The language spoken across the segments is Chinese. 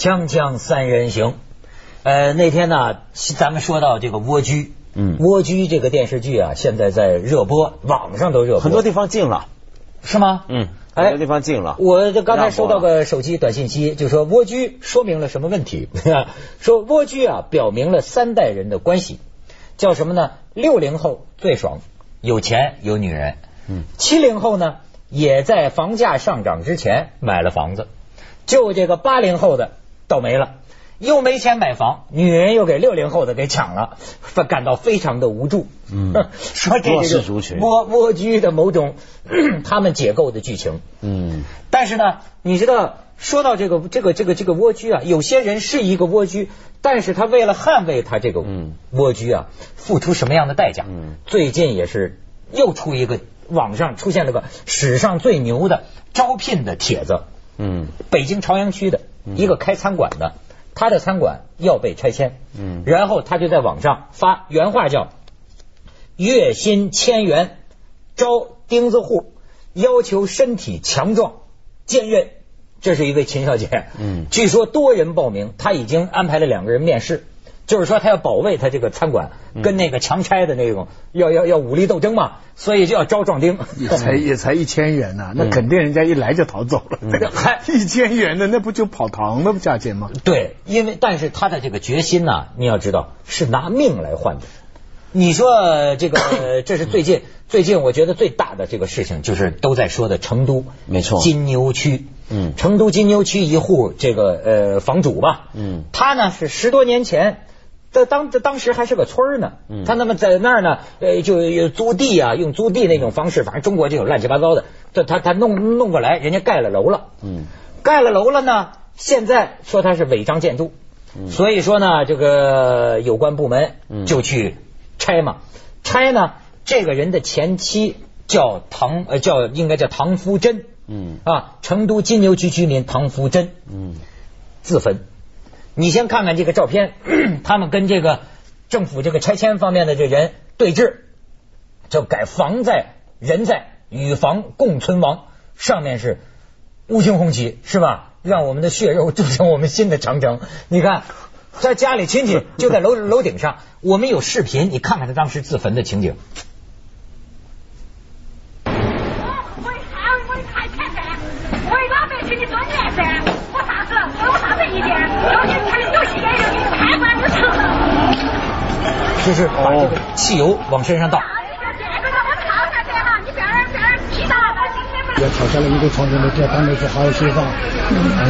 锵锵三人行，呃，那天呢，咱们说到这个蜗居，嗯，蜗居这个电视剧啊，现在在热播，网上都热播，很多地方禁了，是吗？嗯，很多地方禁了。我这刚才收到个手机短信息，就说蜗居说明了什么问题？说蜗居啊，表明了三代人的关系，叫什么呢？六零后最爽，有钱有女人，嗯，七零后呢，也在房价上涨之前买了房子。就这个八零后的倒霉了，又没钱买房，女人又给六零后的给抢了，感到非常的无助。嗯，说这是蜗蜗居的某种 他们解构的剧情。嗯，但是呢，你知道，说到这个这个这个这个蜗居啊，有些人是一个蜗居，但是他为了捍卫他这个蜗居啊，付出什么样的代价？嗯，最近也是又出一个网上出现了个史上最牛的招聘的帖子。嗯，北京朝阳区的一个开餐馆的，他的餐馆要被拆迁，嗯，然后他就在网上发原话叫月薪千元招钉子户，要求身体强壮坚韧，这是一位秦小姐，嗯，据说多人报名，他已经安排了两个人面试。就是说，他要保卫他这个餐馆，跟那个强拆的那种，要要要武力斗争嘛，所以就要招壮丁。也才 也才一千元呢，那肯定人家一来就逃走了。还一千元的，那不就跑堂的价钱吗？对，因为但是他的这个决心呢，你要知道是拿命来换的。你说这个，这是最近最近我觉得最大的这个事情，就是都在说的成都，没错，金牛区。嗯，成都金牛区一户这个呃房主吧，嗯，他呢是十多年前。在当当时还是个村儿呢，他那么在那儿呢，呃，就租地啊，用租地那种方式，反正中国就有乱七八糟的，他他他弄弄过来，人家盖了楼了，嗯，盖了楼了呢，现在说他是违章建筑，所以说呢，这个有关部门就去拆嘛，拆呢，这个人的前妻叫唐呃叫应该叫唐福珍，嗯。啊，成都金牛区居民唐福珍，嗯，自焚。你先看看这个照片，他们跟这个政府这个拆迁方面的这人对峙，就改房在人在与房共存亡，上面是五星红旗是吧？让我们的血肉铸成我们新的长城。你看，在家里亲戚就在楼楼顶上，我们有视频，你看看他当时自焚的情景。我啥子？我啥子意见就是把这个汽油往身上倒。要跳下来一个床上的，这当然是好媳妇，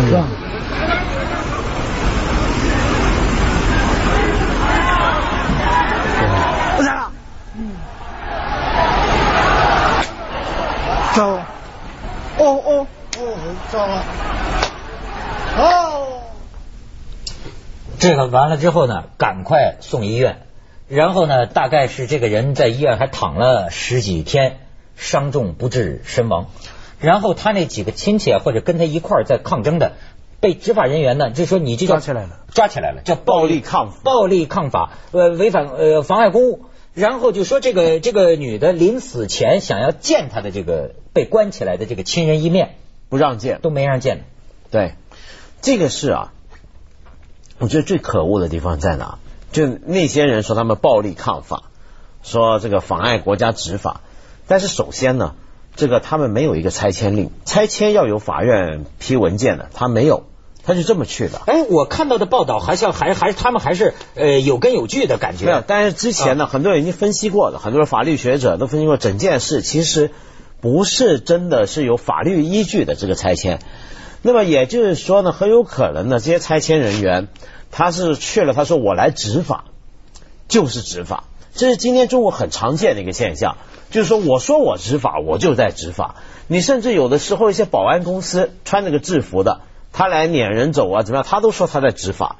是吧？不在了。走。哦哦哦，走了。哦。这个完了之后呢，赶快送医院。然后呢，大概是这个人在医院还躺了十几天，伤重不治身亡。然后他那几个亲戚啊，或者跟他一块儿在抗争的，被执法人员呢，就说你这叫抓起来了，抓起来了，叫暴力抗暴力抗法，呃，违反呃妨碍公务。然后就说这个这个女的临死前想要见他的这个被关起来的这个亲人一面，不让见，都没让见。对，这个是啊，我觉得最可恶的地方在哪？就那些人说他们暴力抗法，说这个妨碍国家执法，但是首先呢，这个他们没有一个拆迁令，拆迁要有法院批文件的，他没有，他就这么去的。哎，我看到的报道还像还还他们还是呃有根有据的感觉。没有，但是之前呢，很多人已经分析过了，很多法律学者都分析过整件事，其实不是真的是有法律依据的这个拆迁。那么也就是说呢，很有可能呢，这些拆迁人员。他是去了，他说我来执法，就是执法，这是今天中国很常见的一个现象，就是说我说我执法，我就在执法。你甚至有的时候一些保安公司穿那个制服的，他来撵人走啊，怎么样，他都说他在执法。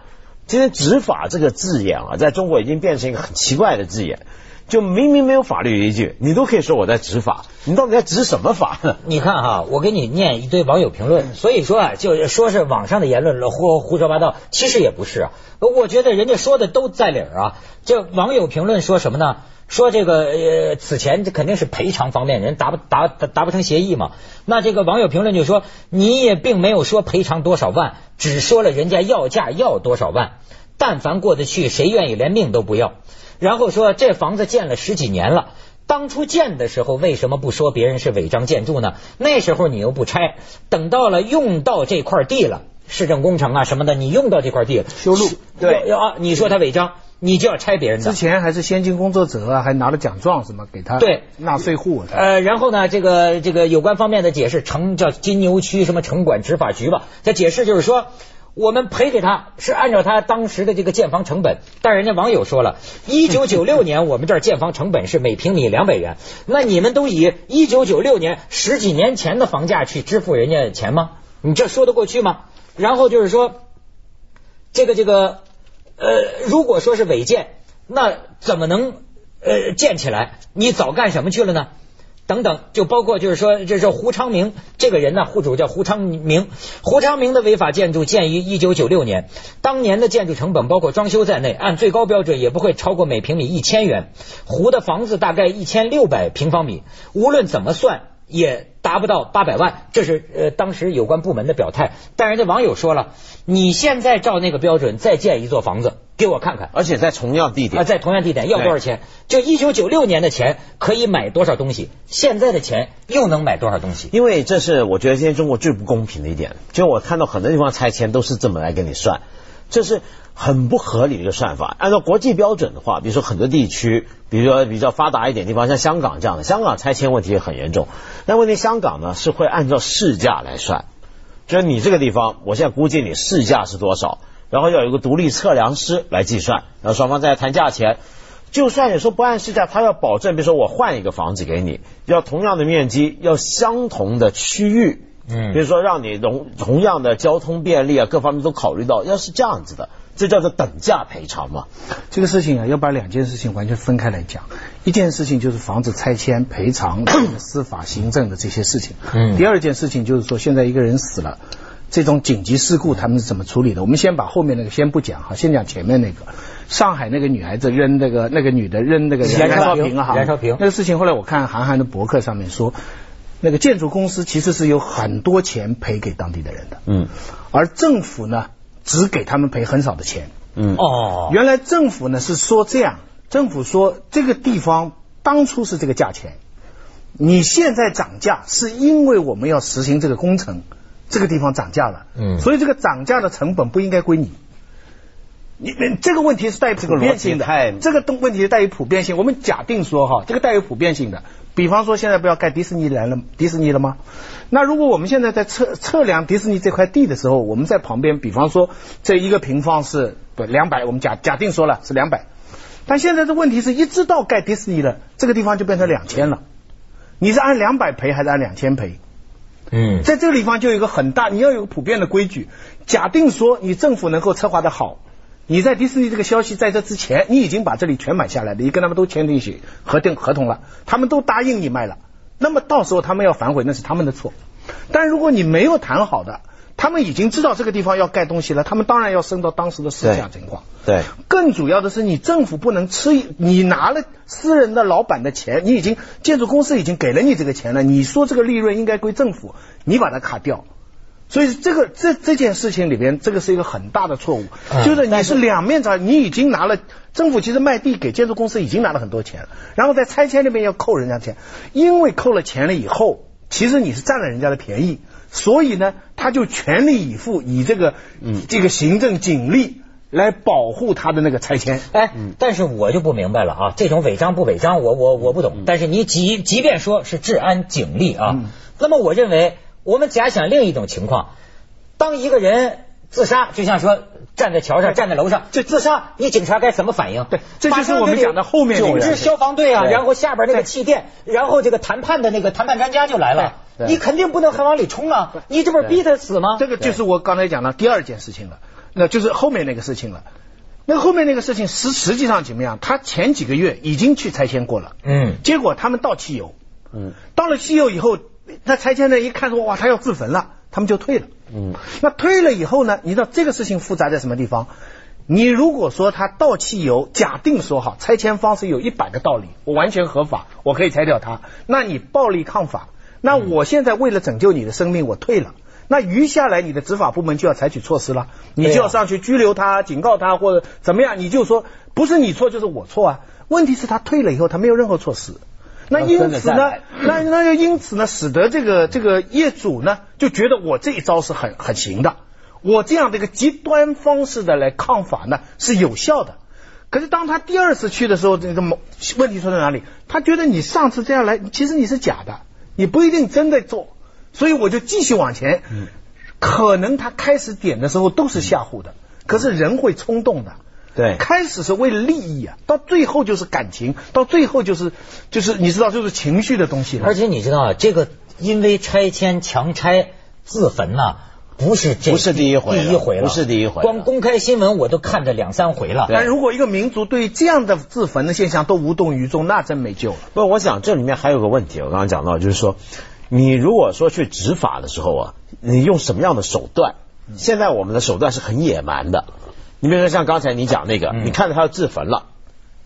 今天执法这个字眼啊，在中国已经变成一个很奇怪的字眼。就明明没有法律依据，你都可以说我在执法，你到底在执什么法？你看哈，我给你念一堆网友评论，所以说啊，就说是网上的言论胡胡说八道，其实也不是啊。我觉得人家说的都在理儿啊。这网友评论说什么呢？说这个呃，此前这肯定是赔偿方面人达不达达不成协议嘛。那这个网友评论就说，你也并没有说赔偿多少万，只说了人家要价要多少万。但凡过得去，谁愿意连命都不要？然后说这房子建了十几年了，当初建的时候为什么不说别人是违章建筑呢？那时候你又不拆，等到了用到这块地了，市政工程啊什么的，你用到这块地了，修路对啊，你说他违章，你就要拆别人的。之前还是先进工作者啊，还拿了奖状什么给他对纳税户。呃，然后呢，这个这个有关方面的解释，城叫金牛区什么城管执法局吧，他解释就是说。我们赔给他是按照他当时的这个建房成本，但人家网友说了，一九九六年我们这儿建房成本是每平米两百元，那你们都以一九九六年十几年前的房价去支付人家钱吗？你这说得过去吗？然后就是说，这个这个呃，如果说是违建，那怎么能呃建起来？你早干什么去了呢？等等，就包括就是说，这是胡昌明这个人呢，户主叫胡昌明。胡昌明的违法建筑建于一九九六年，当年的建筑成本包括装修在内，按最高标准也不会超过每平米一千元。胡的房子大概一千六百平方米，无论怎么算也达不到八百万，这是呃当时有关部门的表态。但人家网友说了，你现在照那个标准再建一座房子。给我看看，而且在同样地点啊，在同样地点要多少钱？就一九九六年的钱可以买多少东西？现在的钱又能买多少东西？因为这是我觉得现在中国最不公平的一点，就我看到很多地方拆迁都是这么来给你算，这是很不合理的一个算法。按照国际标准的话，比如说很多地区，比如说比较发达一点地方，像香港这样的，香港拆迁问题也很严重。但问题香港呢是会按照市价来算，就是你这个地方，我现在估计你市价是多少？然后要有个独立测量师来计算，然后双方再谈价钱。就算你说不按市价，他要保证，比如说我换一个房子给你，要同样的面积，要相同的区域，嗯，比如说让你同同样的交通便利啊，各方面都考虑到。要是这样子的，这叫做等价赔偿嘛。这个事情啊，要把两件事情完全分开来讲。一件事情就是房子拆迁赔偿、司法行政的这些事情。嗯。第二件事情就是说，现在一个人死了。这种紧急事故他们是怎么处理的？我们先把后面那个先不讲哈，先讲前面那个。上海那个女孩子扔那个那个女的扔那个燃烧瓶哈，燃烧瓶那个事情，后来我看韩寒的博客上面说，那个建筑公司其实是有很多钱赔给当地的人的，嗯，而政府呢只给他们赔很少的钱，嗯。哦，原来政府呢是说这样，政府说这个地方当初是这个价钱，你现在涨价是因为我们要实行这个工程。这个地方涨价了，嗯，所以这个涨价的成本不应该归你。你这个问题是带普遍性的，这个东问题带有普遍性。我们假定说哈，这个带有普遍性的，比方说现在不要盖迪士尼来了，迪士尼了吗？那如果我们现在在测测量迪士尼这块地的时候，我们在旁边，比方说这一个平方是不两百，我们假假定说了是两百，但现在的问题是一直到盖迪士尼了，这个地方就变成两千了。你是按两百赔还是按两千赔？嗯，在这个地方就有一个很大，你要有个普遍的规矩。假定说你政府能够策划的好，你在迪士尼这个消息在这之前，你已经把这里全买下来了，你跟他们都签订协核定合同了，他们都答应你卖了，那么到时候他们要反悔，那是他们的错。但如果你没有谈好的，他们已经知道这个地方要盖东西了，他们当然要升到当时的市价情况。对，更主要的是你政府不能吃，你拿了私人的老板的钱，你已经建筑公司已经给了你这个钱了，你说这个利润应该归政府，你把它卡掉，所以这个这这件事情里边，这个是一个很大的错误，就是你是两面找，你已经拿了政府其实卖地给建筑公司已经拿了很多钱了，然后在拆迁那边要扣人家钱，因为扣了钱了以后，其实你是占了人家的便宜。所以呢，他就全力以赴，以这个这个行政警力来保护他的那个拆迁。哎，但是我就不明白了啊，这种违章不违章，我我我不懂。但是你即即便说是治安警力啊，那么我认为，我们假想另一种情况，当一个人自杀，就像说站在桥上、站在楼上，就自杀，你警察该怎么反应？对，这就是我们讲的后面九支消防队啊，然后下边那个气垫，然后这个谈判的那个谈判专家就来了。你肯定不能还往里冲啊！你这不是逼他死吗？这个就是我刚才讲的第二件事情了，那就是后面那个事情了。那后面那个事情实实际上怎么样？他前几个月已经去拆迁过了，嗯，结果他们到汽油，嗯，到了汽油以后，那拆迁的一看说哇，他要自焚了，他们就退了，嗯，那退了以后呢？你知道这个事情复杂在什么地方？你如果说他到期油，假定说好拆迁方式有一百个道理，我完全合法，我可以拆掉它，那你暴力抗法，那我现在为了拯救你的生命，我退了。那余下来，你的执法部门就要采取措施了，你就要上去拘留他、警告他或者怎么样，你就说不是你错就是我错啊。问题是，他退了以后，他没有任何措施。那因此呢，那那就因此呢，使得这个这个业主呢就觉得我这一招是很很行的，我这样的一个极端方式的来抗法呢是有效的。可是当他第二次去的时候，这个问题出在哪里？他觉得你上次这样来，其实你是假的，你不一定真的做。所以我就继续往前，可能他开始点的时候都是吓唬的，可是人会冲动的，对，开始是为了利益啊，到最后就是感情，到最后就是就是你知道就是情绪的东西了。而且你知道啊，这个因为拆迁强拆自焚呐，不是这不是第一回，第一回了，不是第一回，光公开新闻我都看着两三回了。但如果一个民族对这样的自焚的现象都无动于衷，那真没救了。不，我想这里面还有个问题，我刚刚讲到就是说。你如果说去执法的时候啊，你用什么样的手段？现在我们的手段是很野蛮的。你比如说像刚才你讲那个，你看着他要自焚了，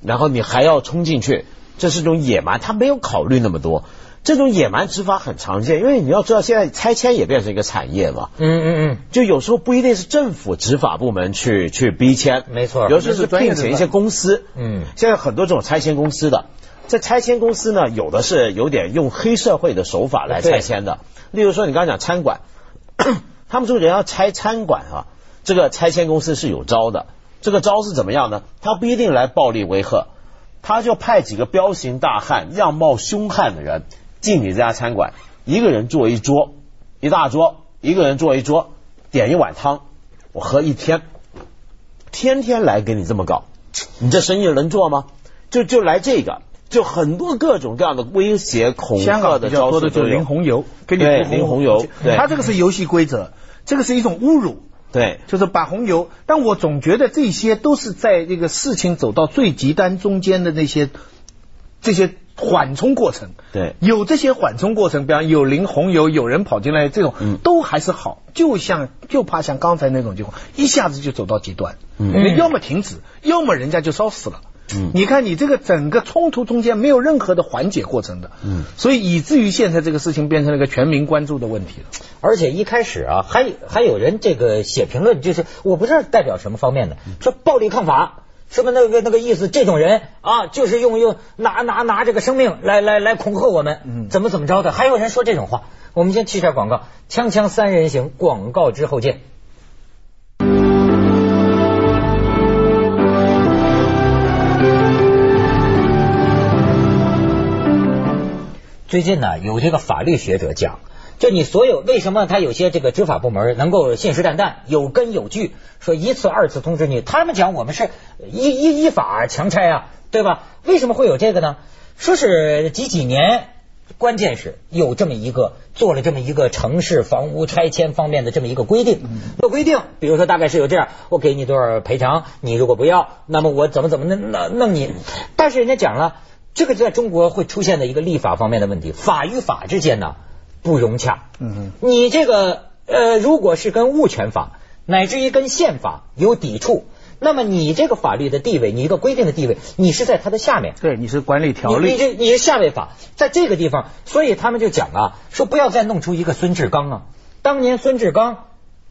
然后你还要冲进去，这是种野蛮，他没有考虑那么多。这种野蛮执法很常见，因为你要知道现在拆迁也变成一个产业嘛。嗯嗯嗯。就有时候不一定是政府执法部门去去逼迁，没错，有时候是聘请一些公司。嗯。现在很多这种拆迁公司的。这拆迁公司呢，有的是有点用黑社会的手法来拆迁的。例如说，你刚刚讲餐馆，他们说人要拆餐馆啊，这个拆迁公司是有招的。这个招是怎么样呢？他不一定来暴力维和，他就派几个彪形大汉、样貌凶悍的人进你这家餐馆，一个人坐一桌，一大桌，一个人坐一桌，点一碗汤，我喝一天，天天来给你这么搞，你这生意能做吗？就就来这个。就很多各种各样的威胁恐吓的招数，就淋红油，给你淋红油。他这个是游戏规则，这个是一种侮辱。对，就是把红油。但我总觉得这些都是在这个事情走到最极端中间的那些这些缓冲过程。对，有这些缓冲过程，比方有淋红油，有人跑进来，这种都还是好。就像就怕像刚才那种情况，一下子就走到极端，嗯，要么停止，要么人家就烧死了。嗯，你看你这个整个冲突中间没有任何的缓解过程的，嗯，所以以至于现在这个事情变成了一个全民关注的问题了。而且一开始啊，还还有人这个写评论，就是我不知道代表什么方面的，说暴力抗法，是不是那个那个意思？这种人啊，就是用用拿拿拿这个生命来来来恐吓我们，嗯，怎么怎么着的？还有人说这种话。我们先去下广告，锵锵三人行，广告之后见。最近呢，有这个法律学者讲，就你所有为什么他有些这个执法部门能够信誓旦旦、有根有据说一次、二次通知你？他们讲我们是依依依法强拆啊，对吧？为什么会有这个呢？说是几几年，关键是有这么一个做了这么一个城市房屋拆迁方面的这么一个规定。这规定，比如说大概是有这样，我给你多少赔偿，你如果不要，那么我怎么怎么弄弄弄你？但是人家讲了。这个在中国会出现的一个立法方面的问题，法与法之间呢不融洽。嗯，你这个呃，如果是跟物权法乃至于跟宪法有抵触，那么你这个法律的地位，你一个规定的地位，你是在它的下面。对，你是管理条例。你这你是下位法，在这个地方，所以他们就讲啊，说不要再弄出一个孙志刚啊，当年孙志刚。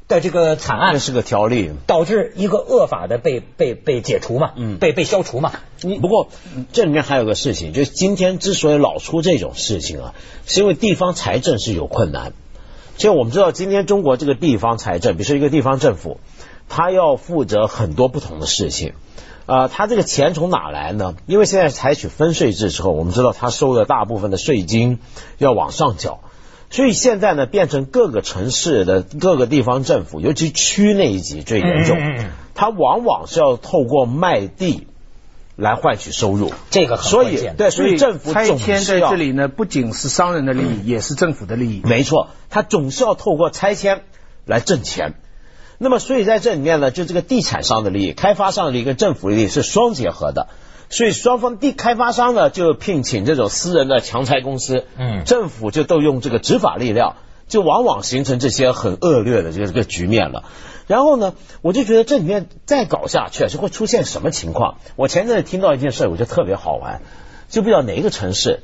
的这个惨案，是个条例，导致一个恶法的被被被解除嘛，嗯，被被消除嘛。你不过这里面还有个事情，就是今天之所以老出这种事情啊，是因为地方财政是有困难。就我们知道，今天中国这个地方财政，比如说一个地方政府，他要负责很多不同的事情啊，他这个钱从哪来呢？因为现在采取分税制之后，我们知道他收的大部分的税金要往上缴。所以现在呢，变成各个城市的各个地方政府，尤其区那一级最严重，它往往是要透过卖地来换取收入。这个所以对，所以政府拆迁在这里呢，不仅是商人的利益，也是政府的利益。没错，他总是要透过拆迁来挣钱。那么所以在这里面呢，就这个地产商的利益、开发商的利益跟政府利益是双结合的。所以双方地开发商呢就聘请这种私人的强拆公司，嗯，政府就都用这个执法力量，就往往形成这些很恶劣的这个这个局面了。然后呢，我就觉得这里面再搞下去是会出现什么情况？我前阵子听到一件事，我觉得特别好玩，就不知道哪一个城市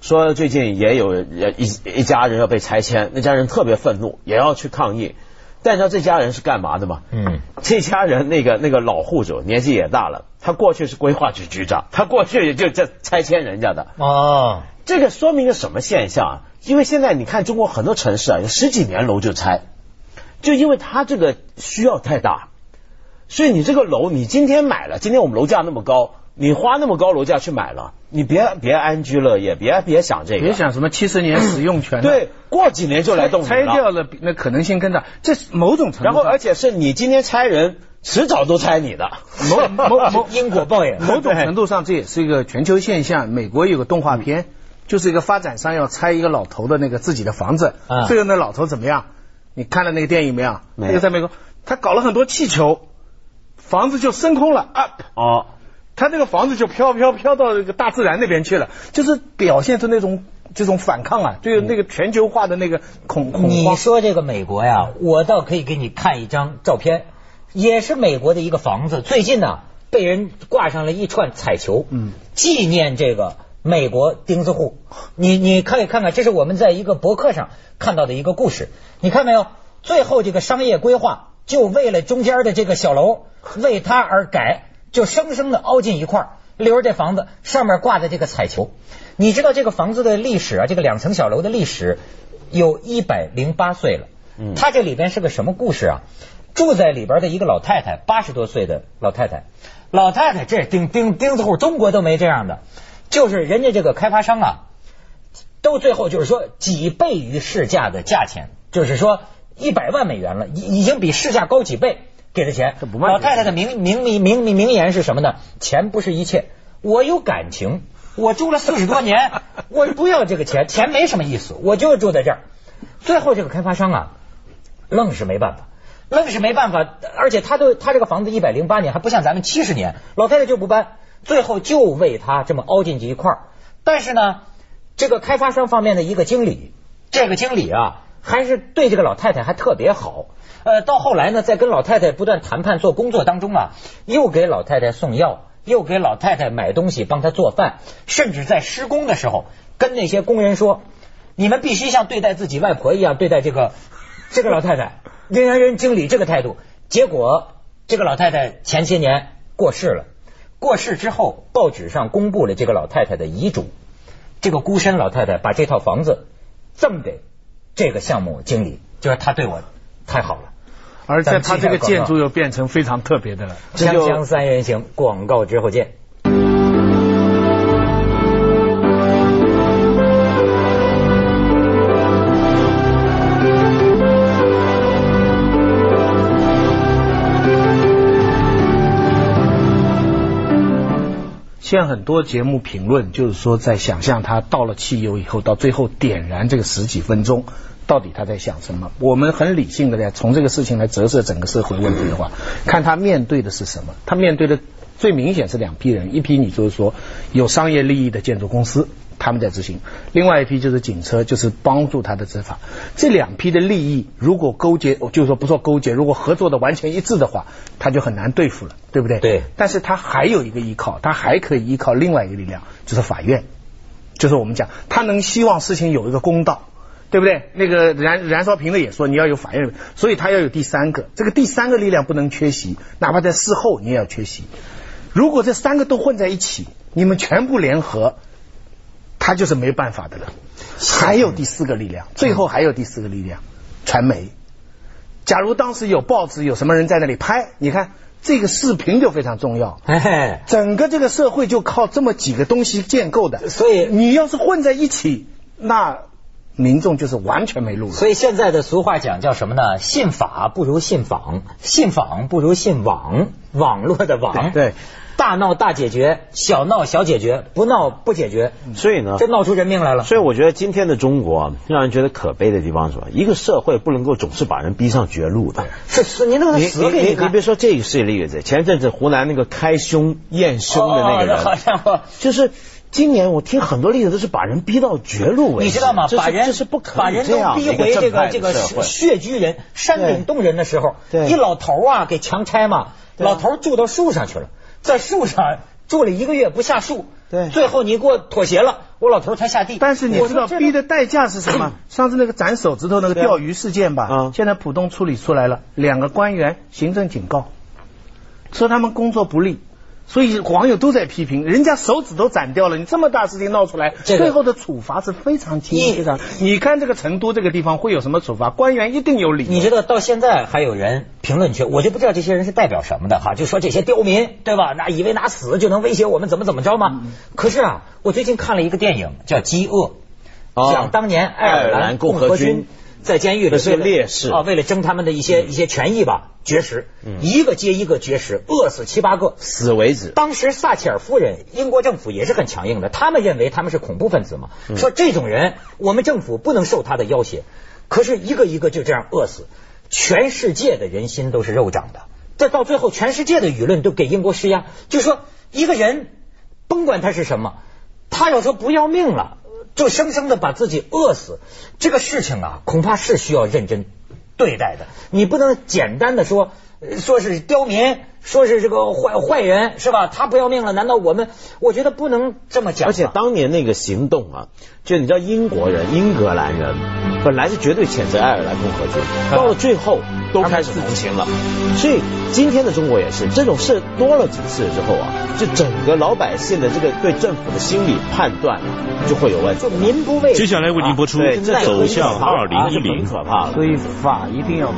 说最近也有一一家人要被拆迁，那家人特别愤怒，也要去抗议。但你知道这家人是干嘛的吗？嗯，这家人那个那个老户主年纪也大了，他过去是规划局局长，他过去也就这拆迁人家的。哦，这个说明个什么现象啊？因为现在你看中国很多城市啊，有十几年楼就拆，就因为他这个需要太大，所以你这个楼你今天买了，今天我们楼价那么高。你花那么高楼价去买了，你别别安居乐业，别别想这个，别想什么七十年使用权。对，过几年就来动拆掉了，那可能性更大。这是某种程度。然后，而且是你今天拆人，迟早都拆你的。某某 某因果报应。某种程度上，这也是一个全球现象。美国有个动画片，就是一个发展商要拆一个老头的那个自己的房子，最后那老头怎么样？你看了那个电影没有？那个在美国，他搞了很多气球，房子就升空了。up 哦。他那个房子就飘飘飘到那个大自然那边去了，就是表现出那种这种反抗啊，对那个全球化的那个恐恐慌。你说这个美国呀，我倒可以给你看一张照片，也是美国的一个房子，最近呢被人挂上了一串彩球，嗯，纪念这个美国钉子户。你你可以看看，这是我们在一个博客上看到的一个故事，你看没有？最后这个商业规划就为了中间的这个小楼，为它而改。就生生的凹进一块儿，留着这房子上面挂的这个彩球。你知道这个房子的历史啊？这个两层小楼的历史有一百零八岁了。嗯，它这里边是个什么故事啊？住在里边的一个老太太，八十多岁的老太太。老太太这钉钉钉子户，中国都没这样的。就是人家这个开发商啊，都最后就是说几倍于市价的价钱，就是说一百万美元了，已已经比市价高几倍。给的钱，老太太的名名名名名言是什么呢？钱不是一切，我有感情，我住了四十多年，我不要这个钱，钱没什么意思，我就住在这儿。最后这个开发商啊，愣是没办法，愣是没办法，而且他都他这个房子一百零八年还不像咱们七十年，老太太就不搬，最后就为他这么凹进去一块儿。但是呢，这个开发商方面的一个经理，这个经理啊，还是对这个老太太还特别好。呃，到后来呢，在跟老太太不断谈判做工作当中啊，又给老太太送药，又给老太太买东西，帮她做饭，甚至在施工的时候跟那些工人说：“你们必须像对待自己外婆一样对待这个这个老太太。”人家人经理这个态度，结果这个老太太前些年过世了。过世之后，报纸上公布了这个老太太的遗嘱。这个孤身老太太把这套房子赠给这个项目经理，就是他对我太好了。而且它这个建筑又变成非常特别的了。锵锵三人行，广告之后见。现在很多节目评论就是说，在想象他倒了汽油以后，到最后点燃这个十几分钟。到底他在想什么？我们很理性的在从这个事情来折射整个社会问题的话，看他面对的是什么？他面对的最明显是两批人，一批你就是说有商业利益的建筑公司，他们在执行；另外一批就是警车，就是帮助他的执法。这两批的利益如果勾结，就是说不说勾结，如果合作的完全一致的话，他就很难对付了，对不对？对。但是他还有一个依靠，他还可以依靠另外一个力量，就是法院，就是我们讲，他能希望事情有一个公道。对不对？那个燃燃烧瓶的也说你要有法院，所以他要有第三个，这个第三个力量不能缺席，哪怕在事后你也要缺席。如果这三个都混在一起，你们全部联合，他就是没办法的了。还有第四个力量，最后还有第四个力量，传媒。假如当时有报纸，有什么人在那里拍，你看这个视频就非常重要。整个这个社会就靠这么几个东西建构的，所以你要是混在一起，那。民众就是完全没路了。所以现在的俗话讲叫什么呢？信法不如信访，信访不如信网，网络的网。对。大闹大解决，小闹小解决，不闹不解决，所以呢，这闹出人命来了。所以我觉得今天的中国让人觉得可悲的地方是什么？一个社会不能够总是把人逼上绝路的。是是，你那个死给你你别说这个是例子，前阵子湖南那个开胸验胸的那个人，好像就是今年我听很多例子都是把人逼到绝路为止。你知道吗？把人这是不可把人都逼回这个这个血居人山顶洞人的时候，一老头啊给强拆嘛，老头住到树上去了，在树上。住了一个月不下树，对，最后你给我妥协了，我老头才下地。但是你知道逼的代价是什么？上次那个斩手指头那个钓鱼事件吧，嗯，现在浦东处理出来了，两个官员行政警告，说他们工作不力。所以网友都在批评，人家手指都斩掉了，你这么大事情闹出来，最后的处罚是非常轻非常。你看这个成都这个地方会有什么处罚？官员一定有理。你知道到现在还有人评论区，我就不知道这些人是代表什么的哈，就说这些刁民对吧？那以为拿死就能威胁我们怎么怎么着吗？可是啊，我最近看了一个电影叫《饥饿》，讲当年爱尔兰共和军。在监狱里是烈士啊，为了争他们的一些一些权益吧，绝食，一个接一个绝食，饿死七八个，死为止。当时撒切尔夫人，英国政府也是很强硬的，他们认为他们是恐怖分子嘛，说这种人我们政府不能受他的要挟。可是一个一个就这样饿死，全世界的人心都是肉长的。这到最后，全世界的舆论都给英国施压，就说一个人甭管他是什么，他要说不要命了。就生生的把自己饿死，这个事情啊，恐怕是需要认真对待的。你不能简单的说，说是刁民，说是这个坏坏人，是吧？他不要命了，难道我们？我觉得不能这么讲。而且当年那个行动啊，就你知道，英国人、英格兰人本来是绝对谴责爱尔兰共和军，到了最后。都开始同情了，所以今天的中国也是这种事多了几次之后啊，就整个老百姓的这个对政府的心理判断就会有问题。民不畏。接下来为您播出《走向二零一零》，可怕了。所以法一定要。